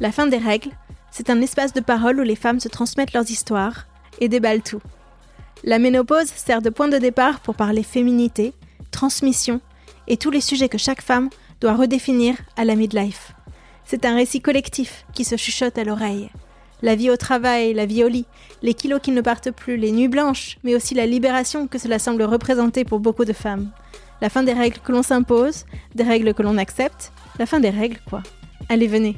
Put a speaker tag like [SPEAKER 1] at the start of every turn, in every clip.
[SPEAKER 1] La fin des règles, c'est un espace de parole où les femmes se transmettent leurs histoires et déballent tout. La ménopause sert de point de départ pour parler féminité, transmission et tous les sujets que chaque femme doit redéfinir à la midlife. C'est un récit collectif qui se chuchote à l'oreille. La vie au travail, la vie au lit, les kilos qui ne partent plus, les nuits blanches, mais aussi la libération que cela semble représenter pour beaucoup de femmes. La fin des règles que l'on s'impose, des règles que l'on accepte, la fin des règles quoi. Allez, venez,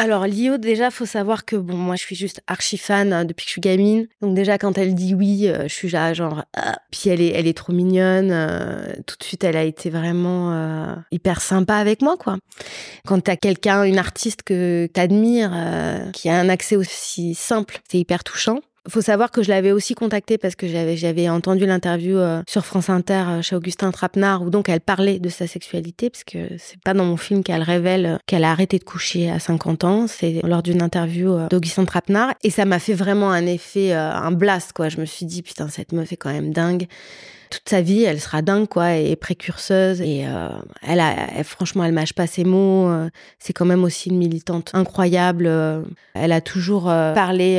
[SPEAKER 2] Alors Lio, déjà, faut savoir que bon, moi, je suis juste archi fan hein, depuis que je suis gamine. Donc déjà, quand elle dit oui, euh, je suis genre. Ah. Puis elle est, elle est trop mignonne. Euh, tout de suite, elle a été vraiment euh, hyper sympa avec moi, quoi. Quand t'as quelqu'un, une artiste que t'admires, qui a un accès aussi simple, c'est hyper touchant. Faut savoir que je l'avais aussi contactée parce que j'avais j'avais entendu l'interview euh, sur France Inter euh, chez Augustin Trapenard où donc elle parlait de sa sexualité parce que c'est pas dans mon film qu'elle révèle euh, qu'elle a arrêté de coucher à 50 ans, c'est lors d'une interview d'Augustin Trapenard et ça m'a fait vraiment un effet un blast quoi. Je me suis dit putain cette meuf est quand même dingue toute sa vie, elle sera dingue, quoi, et précurseuse. Et elle a, franchement, elle mâche pas ses mots. c'est quand même aussi une militante incroyable. elle a toujours parlé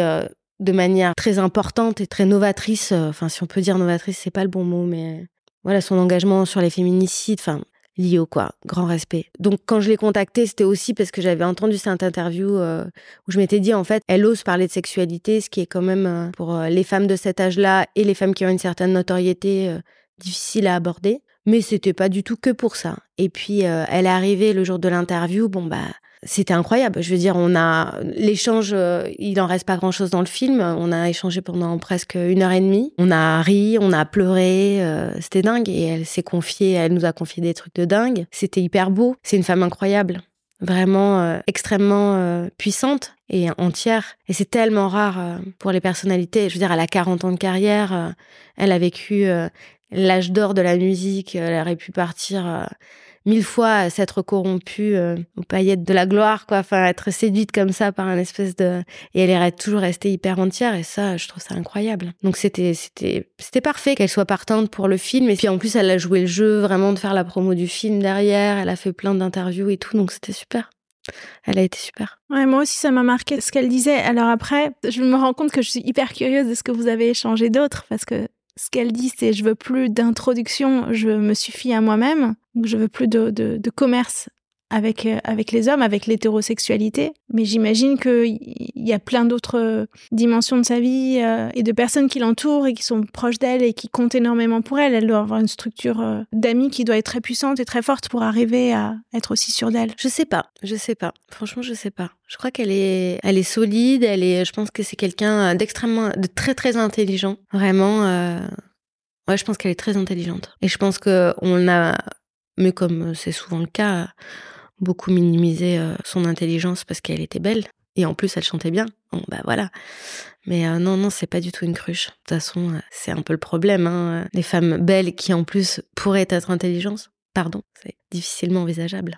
[SPEAKER 2] de manière très importante et très novatrice. Euh, enfin, si on peut dire novatrice, c'est pas le bon mot, mais voilà, son engagement sur les féminicides, enfin, Lio, quoi, grand respect. Donc, quand je l'ai contactée, c'était aussi parce que j'avais entendu cette interview euh, où je m'étais dit, en fait, elle ose parler de sexualité, ce qui est quand même, euh, pour les femmes de cet âge-là et les femmes qui ont une certaine notoriété, difficile à aborder. Mais c'était pas du tout que pour ça. Et puis, elle est arrivée le jour de l'interview, bon, bah, c'était incroyable. Je veux dire, on a l'échange, euh, il en reste pas grand chose dans le film. On a échangé pendant presque une heure et demie. On a ri, on a pleuré, euh, c'était dingue. Et elle s'est confiée, elle nous a confié des trucs de dingue. C'était hyper beau. C'est une femme incroyable, vraiment euh, extrêmement puissante et entière. Et c'est tellement rare pour les personnalités. Je veux dire, elle a 40 ans de carrière, elle a vécu l'âge d'or de la musique, elle aurait pu partir mille fois s'être corrompue euh, aux paillettes de la gloire, quoi. Enfin, être séduite comme ça par un espèce de et elle est toujours restée hyper entière et ça, je trouve ça incroyable. Donc c'était c'était parfait qu'elle soit partante pour le film et puis en plus elle a joué le jeu vraiment de faire la promo du film derrière. Elle a fait plein d'interviews et tout, donc c'était super. Elle a été super.
[SPEAKER 1] Ouais, moi aussi, ça m'a marqué ce qu'elle disait. Alors après, je me rends compte que je suis hyper curieuse de ce que vous avez échangé d'autres parce que ce qu'elle dit, c'est je veux plus d'introduction, je me suffis à moi-même. Je veux plus de, de, commerce avec, euh, avec les hommes, avec l'hétérosexualité. Mais j'imagine qu'il y a plein d'autres dimensions de sa vie euh, et de personnes qui l'entourent et qui sont proches d'elle et qui comptent énormément pour elle. Elle doit avoir une structure euh, d'amis qui doit être très puissante et très forte pour arriver à être aussi sûre d'elle.
[SPEAKER 2] Je sais pas, je sais pas. Franchement, je sais pas. Je crois qu'elle est, solide. Je pense que c'est quelqu'un d'extrêmement, de très très intelligent. Vraiment. Ouais, je pense qu'elle est très intelligente. Et je pense que on a, mais comme c'est souvent le cas, beaucoup minimisé son intelligence parce qu'elle était belle. Et en plus, elle chantait bien. Bon, bah voilà. Mais non, non, c'est pas du tout une cruche. De toute façon, c'est un peu le problème. Hein. Les femmes belles qui, en plus, pourraient être intelligentes, pardon, c'est difficilement envisageable.